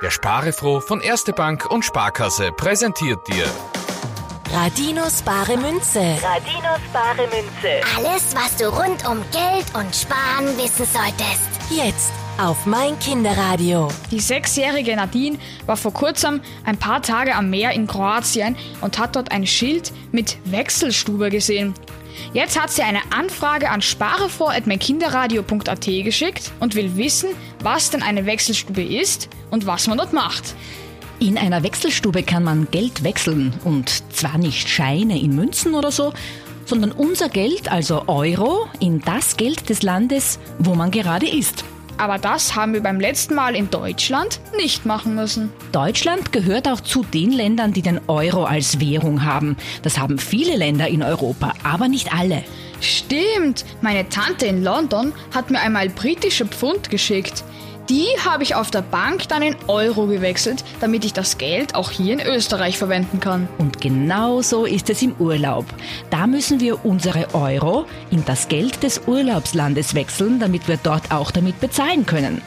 Der Sparefroh von Erste Bank und Sparkasse präsentiert dir Radinos bare Münze. Radinos bare Münze. Alles, was du rund um Geld und Sparen wissen solltest. Jetzt auf mein Kinderradio. Die sechsjährige Nadine war vor kurzem ein paar Tage am Meer in Kroatien und hat dort ein Schild mit Wechselstube gesehen. Jetzt hat sie eine Anfrage an sparefroh.meinkinderradio.at geschickt und will wissen, was denn eine Wechselstube ist und was man dort macht. In einer Wechselstube kann man Geld wechseln und zwar nicht Scheine in Münzen oder so, sondern unser Geld, also Euro, in das Geld des Landes, wo man gerade ist. Aber das haben wir beim letzten Mal in Deutschland nicht machen müssen. Deutschland gehört auch zu den Ländern, die den Euro als Währung haben. Das haben viele Länder in Europa, aber nicht alle. Stimmt, meine Tante in London hat mir einmal britische Pfund geschickt. Die habe ich auf der Bank dann in Euro gewechselt, damit ich das Geld auch hier in Österreich verwenden kann. Und genau so ist es im Urlaub. Da müssen wir unsere Euro in das Geld des Urlaubslandes wechseln, damit wir dort auch damit bezahlen können.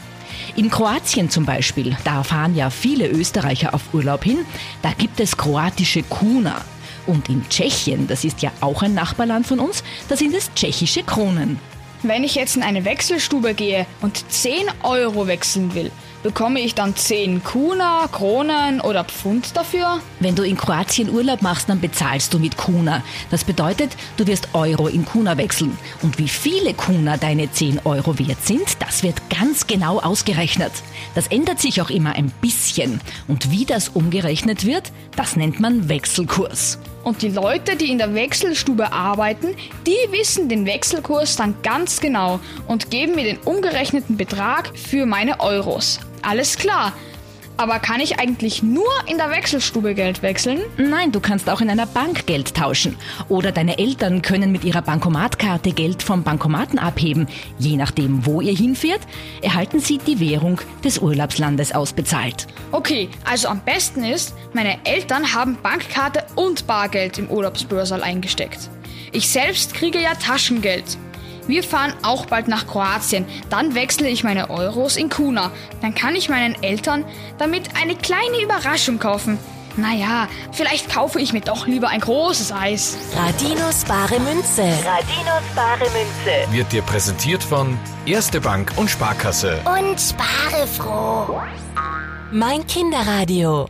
In Kroatien zum Beispiel, da fahren ja viele Österreicher auf Urlaub hin, da gibt es kroatische Kuna. Und in Tschechien, das ist ja auch ein Nachbarland von uns, da sind es tschechische Kronen. Wenn ich jetzt in eine Wechselstube gehe und 10 Euro wechseln will, bekomme ich dann 10 Kuna, Kronen oder Pfund dafür? Wenn du in Kroatien Urlaub machst, dann bezahlst du mit Kuna. Das bedeutet, du wirst Euro in Kuna wechseln. Und wie viele Kuna deine 10 Euro wert sind, das wird ganz genau ausgerechnet. Das ändert sich auch immer ein bisschen. Und wie das umgerechnet wird, das nennt man Wechselkurs. Und die Leute, die in der Wechselstube arbeiten, die wissen den Wechselkurs dann ganz genau und geben mir den umgerechneten Betrag für meine Euros. Alles klar. Aber kann ich eigentlich nur in der Wechselstube Geld wechseln? Nein, du kannst auch in einer Bank Geld tauschen. Oder deine Eltern können mit ihrer Bankomatkarte Geld vom Bankomaten abheben. Je nachdem, wo ihr hinfährt, erhalten sie die Währung des Urlaubslandes ausbezahlt. Okay, also am besten ist, meine Eltern haben Bankkarte und Bargeld im Urlaubsbörsal eingesteckt. Ich selbst kriege ja Taschengeld. Wir fahren auch bald nach Kroatien. Dann wechsle ich meine Euros in Kuna. Dann kann ich meinen Eltern damit eine kleine Überraschung kaufen. Naja, vielleicht kaufe ich mir doch lieber ein großes Eis. Radinos bare Münze. Radinos bare Münze. wird dir präsentiert von Erste Bank und Sparkasse. Und spare froh. Mein Kinderradio.